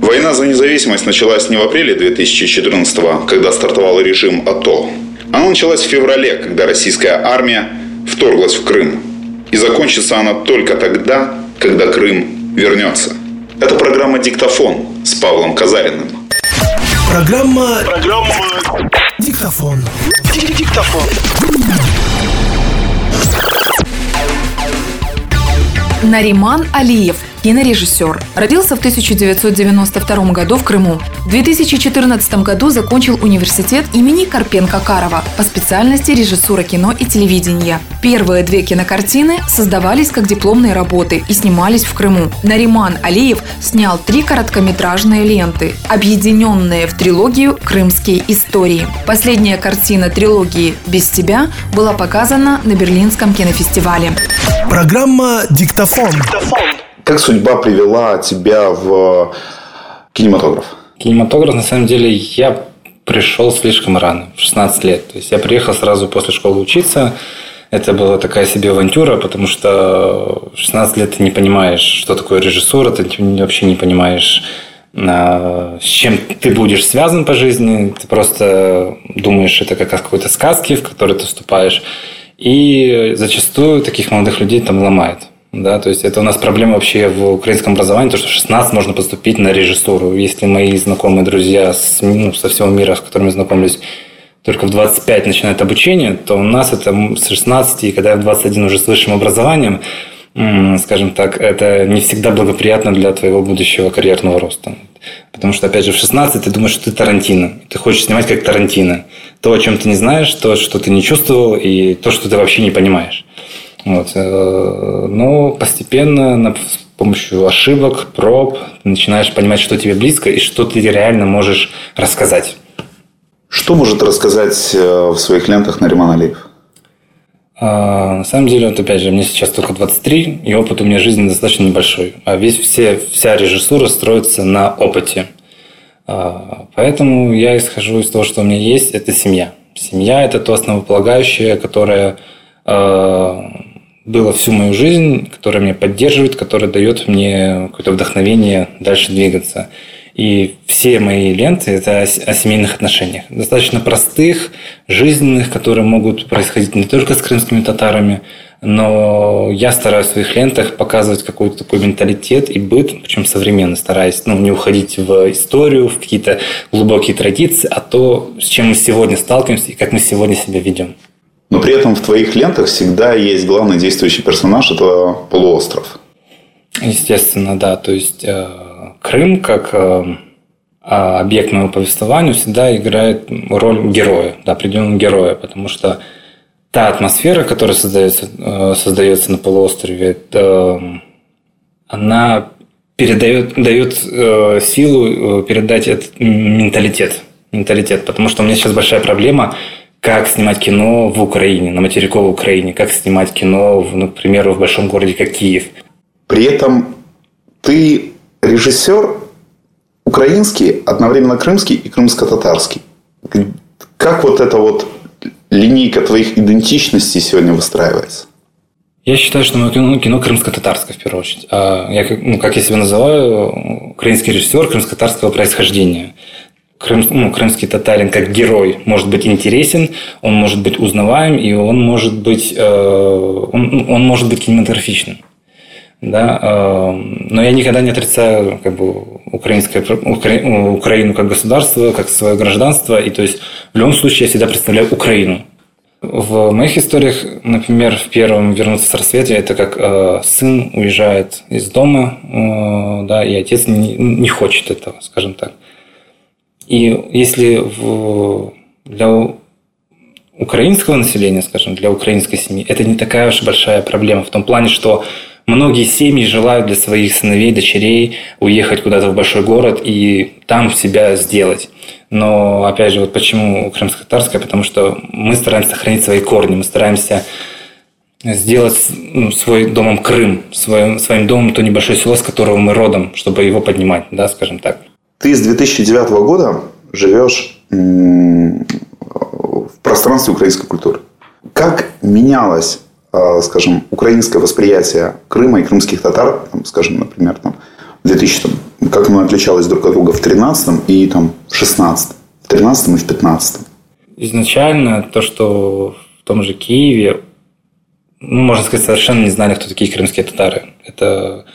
Война за независимость началась не в апреле 2014 когда стартовал режим АТО. Она началась в феврале, когда российская армия вторглась в Крым. И закончится она только тогда, когда Крым вернется. Это программа «Диктофон» с Павлом Казариным. Программа... Программа... Диктофон. Диктофон. Нариман Алиев – кинорежиссер. Родился в 1992 году в Крыму. В 2014 году закончил университет имени Карпенко-Карова по специальности режиссура кино и телевидения. Первые две кинокартины создавались как дипломные работы и снимались в Крыму. Нариман Алиев снял три короткометражные ленты, объединенные в трилогию «Крымские истории». Последняя картина трилогии «Без тебя» была показана на Берлинском кинофестивале. Программа «Диктофон». Как судьба привела тебя в кинематограф? Кинематограф, на самом деле, я пришел слишком рано, в 16 лет. То есть я приехал сразу после школы учиться. Это была такая себе авантюра, потому что в 16 лет ты не понимаешь, что такое режиссура, ты вообще не понимаешь, а, с чем ты будешь связан по жизни. Ты просто думаешь, это как какой-то сказки, в которой ты вступаешь. И зачастую таких молодых людей там ломает. Да, то есть это у нас проблема вообще в украинском образовании, то что в 16 можно поступить на режиссуру. Если мои знакомые друзья с, ну, со всего мира, с которыми знакомились, только в 25 начинают обучение, то у нас это с 16, и когда я в 21 уже с высшим образованием, скажем так, это не всегда благоприятно для твоего будущего карьерного роста. Потому что, опять же, в 16 ты думаешь, что ты Тарантино. Ты хочешь снимать как Тарантино. То, о чем ты не знаешь, то, что ты не чувствовал, и то, что ты вообще не понимаешь. Вот. Э, но постепенно с помощью ошибок, проб, ты начинаешь понимать, что тебе близко и что ты реально можешь рассказать. Что может рассказать э, в своих лентах Нариман Алиев? А, на самом деле, вот опять же, мне сейчас только 23, и опыт у меня жизни достаточно небольшой. А весь, все, вся режиссура строится на опыте. А, поэтому я исхожу из того, что у меня есть, это семья. Семья – это то основополагающее, которое а, было всю мою жизнь, которое меня поддерживает, которое дает мне какое-то вдохновение дальше двигаться. И все мои ленты – это о семейных отношениях. Достаточно простых, жизненных, которые могут происходить не только с крымскими татарами, но я стараюсь в своих лентах показывать какой-то такой менталитет и быт, причем современный, стараясь ну, не уходить в историю, в какие-то глубокие традиции, а то, с чем мы сегодня сталкиваемся и как мы сегодня себя ведем. Но при этом в твоих лентах всегда есть главный действующий персонаж – это полуостров. Естественно, да. То есть э, Крым как э, а, объект моего повествования всегда играет роль героя, да, определенного героя, потому что та атмосфера, которая создается, э, создается на полуострове, это, она передает, дает силу передать этот менталитет, менталитет, потому что у меня сейчас большая проблема как снимать кино в Украине, на материковой Украине, как снимать кино, например, в большом городе, как Киев. При этом ты режиссер украинский, одновременно крымский и крымско-татарский. Как вот эта вот линейка твоих идентичностей сегодня выстраивается? Я считаю, что мое кино, кино крымско-татарское в первую очередь. А я, ну, как я себя называю, украинский режиссер крымско-татарского происхождения. Крым, ну, крымский татарин как герой может быть интересен, он может быть узнаваем, и он может быть, э, он, ну, он может быть кинематографичным. Да? Э, но я никогда не отрицаю как бы, украинское, Укра... Украину как государство, как свое гражданство. И то есть в любом случае я всегда представляю Украину. В моих историях, например, в первом «Вернуться с рассвета» это как э, сын уезжает из дома, э, да, и отец не, не хочет этого, скажем так. И если в, для украинского населения, скажем, для украинской семьи, это не такая уж большая проблема в том плане, что многие семьи желают для своих сыновей, дочерей уехать куда-то в большой город и там себя сделать. Но, опять же, вот почему крымско-татарская? Потому что мы стараемся сохранить свои корни, мы стараемся сделать ну, свой домом Крым, своим, своим домом то небольшое село, с которого мы родом, чтобы его поднимать, да, скажем так. Ты с 2009 года живешь в пространстве украинской культуры. Как менялось, а, скажем, украинское восприятие Крыма и крымских татар, там, скажем, например, там, 2000 как оно отличалось друг от друга в 13 и там, в 16 в 13 и в 15 Изначально то, что в том же Киеве, ну, можно сказать, совершенно не знали, кто такие крымские татары. Это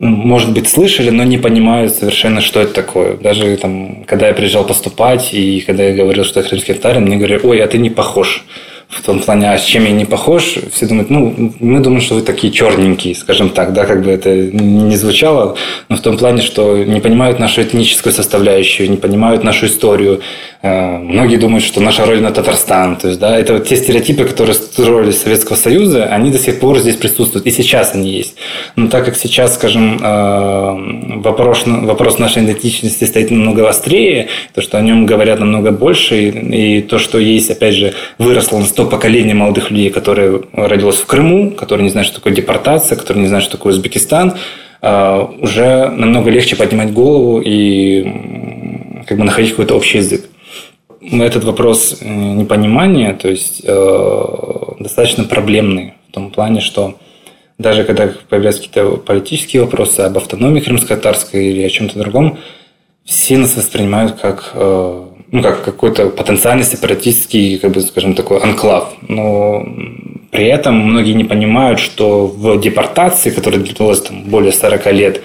может быть, слышали, но не понимают совершенно, что это такое. Даже там, когда я приезжал поступать, и когда я говорил, что я крымский татарин, мне говорили, ой, а ты не похож в том плане, а с чем я не похож, все думают, ну, мы думаем, что вы такие черненькие, скажем так, да, как бы это не звучало, но в том плане, что не понимают нашу этническую составляющую, не понимают нашу историю. Э, многие думают, что наша родина Татарстан, то есть, да, это вот те стереотипы, которые строились Советского Союза, они до сих пор здесь присутствуют, и сейчас они есть. Но так как сейчас, скажем, э, вопрос, вопрос нашей идентичности стоит намного острее, то, что о нем говорят намного больше, и, и то, что есть, опять же, выросло на то поколение молодых людей, которые родилось в Крыму, которые не знают, что такое депортация, которые не знают, что такое Узбекистан, а, уже намного легче поднимать голову и как бы находить какой-то общий язык. Этот вопрос э, непонимания, то есть э, достаточно проблемный в том плане, что даже когда появляются какие-то политические вопросы об автономии крымско-татарской или о чем-то другом, все нас воспринимают как э, ну, как какой-то потенциальный сепаратистский, как бы, скажем, такой анклав. Но при этом многие не понимают, что в депортации, которая длилась там более 40 лет,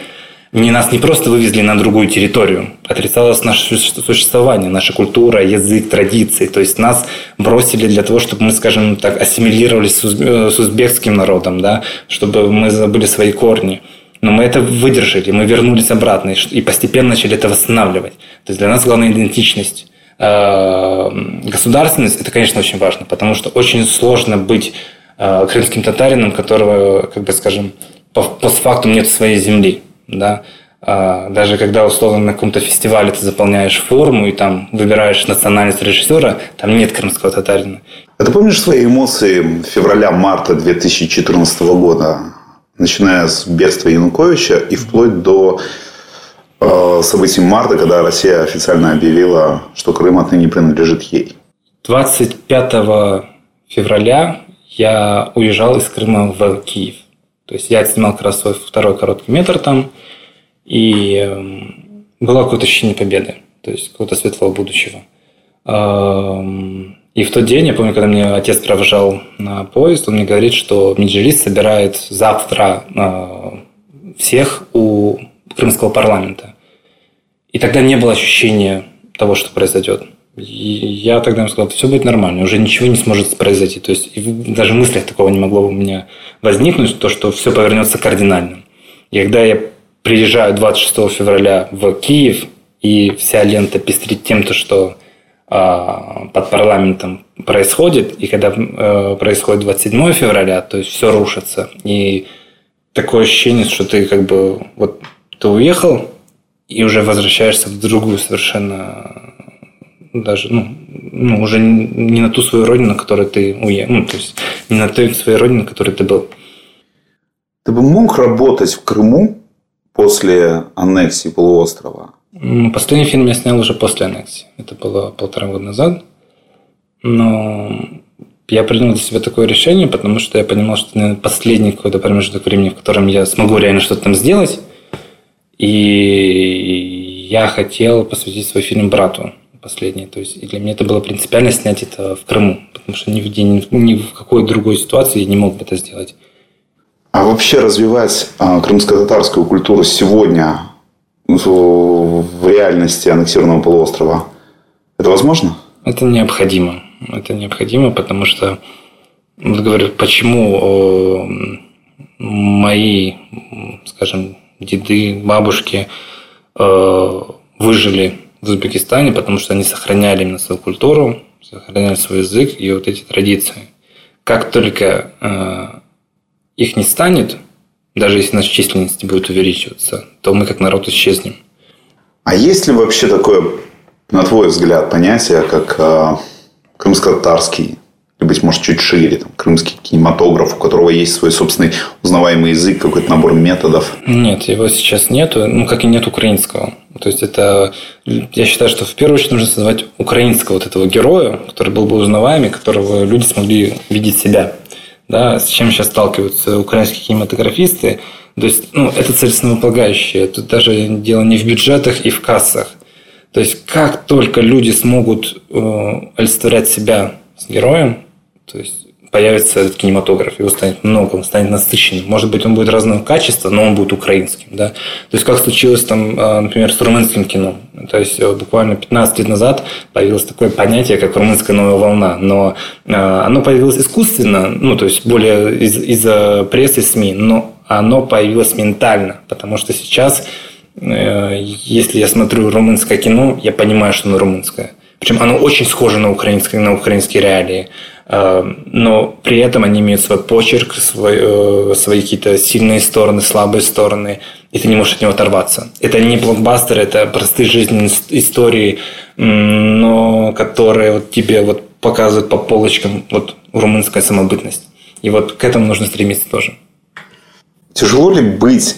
не нас не просто вывезли на другую территорию, отрицалось наше существование, наша культура, язык, традиции. То есть нас бросили для того, чтобы мы, скажем так, ассимилировались с узбекским народом, да, чтобы мы забыли свои корни. Но мы это выдержали, мы вернулись обратно и постепенно начали это восстанавливать. То есть для нас главная идентичность. Э, государственность, это, конечно, очень важно, потому что очень сложно быть э, крымским татарином, которого, как бы скажем, постфактум нет своей земли. Да? А, даже когда условно на каком-то фестивале ты заполняешь форму и там выбираешь национальность режиссера, там нет крымского татарина. А ты помнишь свои эмоции февраля-марта 2014 года, начиная с бегства Януковича и вплоть до Э, событий марта, когда Россия официально объявила, что Крым отныне принадлежит ей. 25 февраля я уезжал из Крыма в Киев. То есть я снимал как раз свой второй короткий метр там, и эм, было какое-то ощущение победы, то есть какого-то светлого будущего. Эм, и в тот день, я помню, когда мне отец провожал на поезд, он мне говорит, что Меджилис собирает завтра э, всех у крымского парламента. И тогда не было ощущения того, что произойдет. И я тогда ему сказал, все будет нормально, уже ничего не сможет произойти. То есть даже в мыслях такого не могло у меня возникнуть, то, что все повернется кардинально. И когда я приезжаю 26 февраля в Киев, и вся лента пестрит тем, то, что э, под парламентом происходит, и когда э, происходит 27 февраля, то есть все рушится. И такое ощущение, что ты как бы вот ты уехал, и уже возвращаешься в другую совершенно даже, ну, ну, уже не на ту свою родину, на которой ты уехал, ну, то есть не на той своей родине, на которой ты был. Ты бы мог работать в Крыму после аннексии полуострова? Последний фильм я снял уже после аннексии. Это было полтора года назад. Но я принял для себя такое решение, потому что я понимал, что это последний какой-то промежуток времени, в котором я смогу реально что-то там сделать. И я хотел посвятить свой фильм брату последний. То есть и для меня это было принципиально снять это в Крыму, потому что ни в, день, ни в какой другой ситуации я не мог бы это сделать. А вообще развивать а, крымско-татарскую культуру сегодня в реальности аннексированного полуострова, это возможно? Это необходимо. Это необходимо, потому что, вот говорю, почему мои, скажем, деды, бабушки э, выжили в Узбекистане, потому что они сохраняли именно свою культуру, сохраняли свой язык и вот эти традиции. Как только э, их не станет, даже если наша численность будет увеличиваться, то мы как народ исчезнем. А есть ли вообще такое, на твой взгляд, понятие, как э, крымско-татарский быть может, чуть шире, там, крымский кинематограф, у которого есть свой собственный узнаваемый язык, какой-то набор методов? Нет, его сейчас нету, ну, как и нет украинского. То есть, это, я считаю, что в первую очередь нужно создавать украинского вот этого героя, который был бы узнаваемый, которого люди смогли видеть себя. Да, с чем сейчас сталкиваются украинские кинематографисты, То есть, ну, это целесополагающее. Тут даже дело не в бюджетах и в кассах. То есть, как только люди смогут э, олицетворять себя с героем, то есть появится этот кинематограф, его станет много, он станет насыщенным. Может быть, он будет разного качества, но он будет украинским. Да? То есть, как случилось, там, а, например, с румынским кино. То есть, э, буквально 15 лет назад появилось такое понятие, как румынская новая волна. Но а, оно появилось искусственно, ну, то есть, более из- из-за прессы СМИ, но оно появилось ментально. Потому что сейчас, э, если я смотрю румынское кино, я понимаю, что оно румынское. Причем оно очень схоже на украинские, на украинские реалии. Э, но при этом они имеют свой почерк, свой, э, свои какие-то сильные стороны, слабые стороны, и ты не можешь от него оторваться. Это не блокбастер, это простые жизненные истории, но которые вот тебе вот показывают по полочкам вот румынская самобытность. И вот к этому нужно стремиться тоже. Тяжело ли быть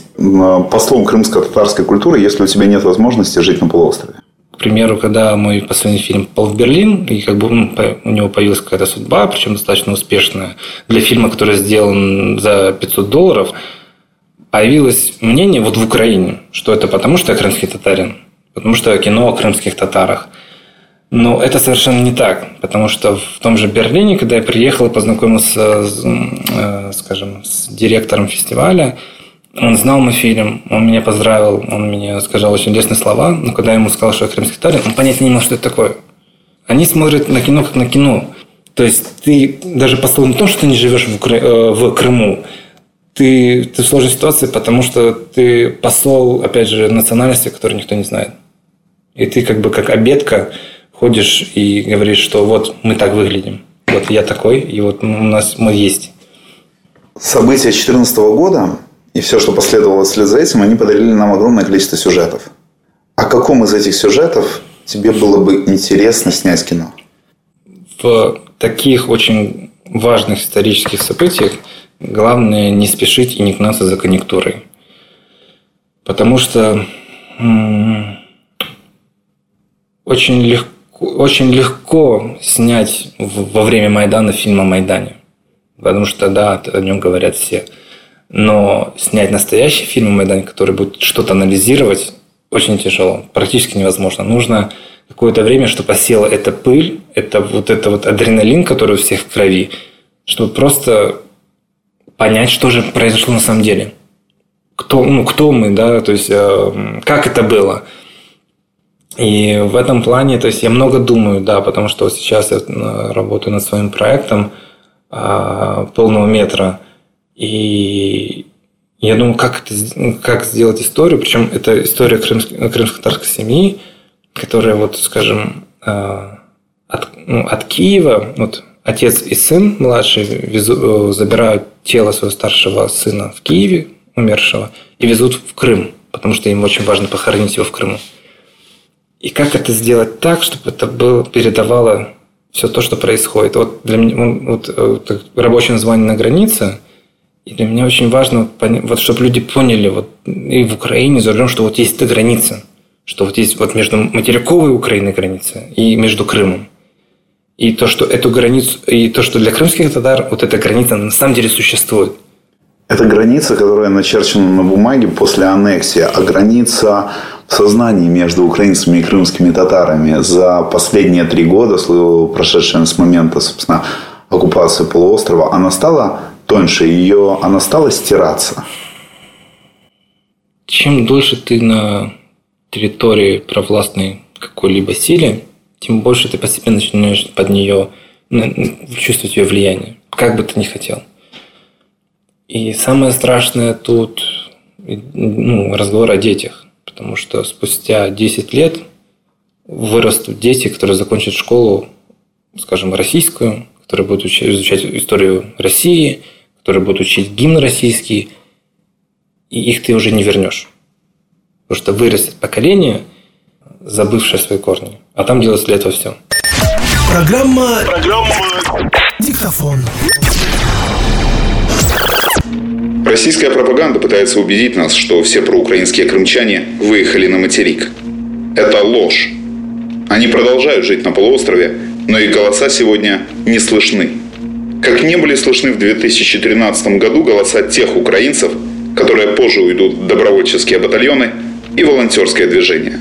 послом крымско-татарской культуры, если у тебя нет возможности жить на полуострове? К примеру, когда мой последний фильм попал в Берлин, и как бы у него появилась какая-то судьба, причем достаточно успешная, для фильма, который сделан за 500 долларов, появилось мнение вот в Украине, что это потому, что я крымский татарин, потому что кино о крымских татарах. Но это совершенно не так, потому что в том же Берлине, когда я приехал и познакомился, с, э, скажем, с директором фестиваля, он знал мой фильм, он меня поздравил, он мне сказал очень лестные слова, но когда я ему сказал, что я крымский татарин, он понять не имел, что это такое. Они смотрят на кино как на кино. То есть ты даже послал не то, что ты не живешь в, Кры... Э, в Крыму, ты, ты в сложной ситуации, потому что ты посол, опять же, национальности, которую никто не знает. И ты как бы как обедка ходишь и говоришь, что вот мы так выглядим, вот я такой, и вот у нас мы есть. События 2014 года и все, что последовало вслед за этим, они подарили нам огромное количество сюжетов. О каком из этих сюжетов тебе было бы интересно снять кино? В таких очень важных исторических событиях главное не спешить и не гнаться за конъюнктурой. Потому что очень легко, очень легко снять во время Майдана фильм о Майдане. Потому что, да, о нем говорят все. Но снять настоящий фильм о Майдане, который будет что-то анализировать, очень тяжело. Практически невозможно. Нужно какое-то время, чтобы осела эта пыль, это вот это вот адреналин, который у всех в крови, чтобы просто понять, что же произошло на самом деле. Кто, ну, кто мы, да, то есть, э, как это было. И в этом плане, то есть, я много думаю, да, потому что сейчас я э, работаю над своим проектом э, полного метра. И я думаю, как, это, как сделать историю, причем это история крымско-татарской семьи, которая, вот, скажем, э, от, ну, от Киева, вот отец и сын младший везу, забирают тело своего старшего сына в Киеве, умершего, и везут в Крым, потому что им очень важно похоронить его в Крыму. И как это сделать так, чтобы это было, передавало все то, что происходит. Вот для меня вот, вот, рабочее название на границе, и для меня очень важно, вот, чтобы люди поняли, вот и в Украине за рулем, что вот есть эта граница, что вот есть вот между материковой Украиной граница и между Крымом. И то, что эту границу, и то, что для крымских татар вот эта граница на самом деле существует. Это граница, которая начерчена на бумаге после аннексии, а граница в сознании между украинцами и крымскими татарами за последние три года, прошедшие с момента, собственно, оккупации полуострова, она стала тоньше, ее, она стала стираться. Чем дольше ты на территории провластной какой-либо силе, тем больше ты постепенно начинаешь под нее чувствовать ее влияние, как бы ты ни хотел. И самое страшное тут ну, разговор о детях. Потому что спустя 10 лет вырастут дети, которые закончат школу, скажем, российскую, которые будут изучать историю России, которые будут учить гимн российский, и их ты уже не вернешь. Потому что вырастет поколение, забывшее свои корни. А там делается для этого все. Программа... Программа... Диктофон. Российская пропаганда пытается убедить нас, что все проукраинские крымчане выехали на материк. Это ложь. Они продолжают жить на полуострове, но их голоса сегодня не слышны. Как не были слышны в 2013 году голоса тех украинцев, которые позже уйдут в добровольческие батальоны и волонтерское движение.